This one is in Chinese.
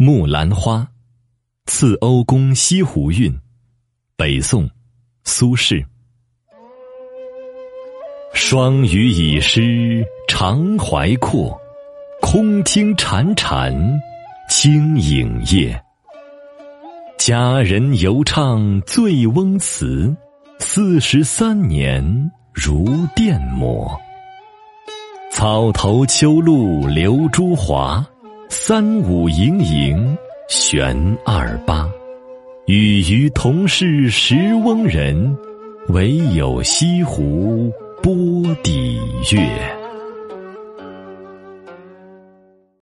木兰花，次欧公西湖韵，北宋，苏轼。霜雨已湿长怀阔，空听潺潺清影夜。佳人犹唱醉翁词，四十三年如电抹。草头秋露流珠华。三五盈盈悬二八，与鱼同是十翁人，唯有西湖波底月。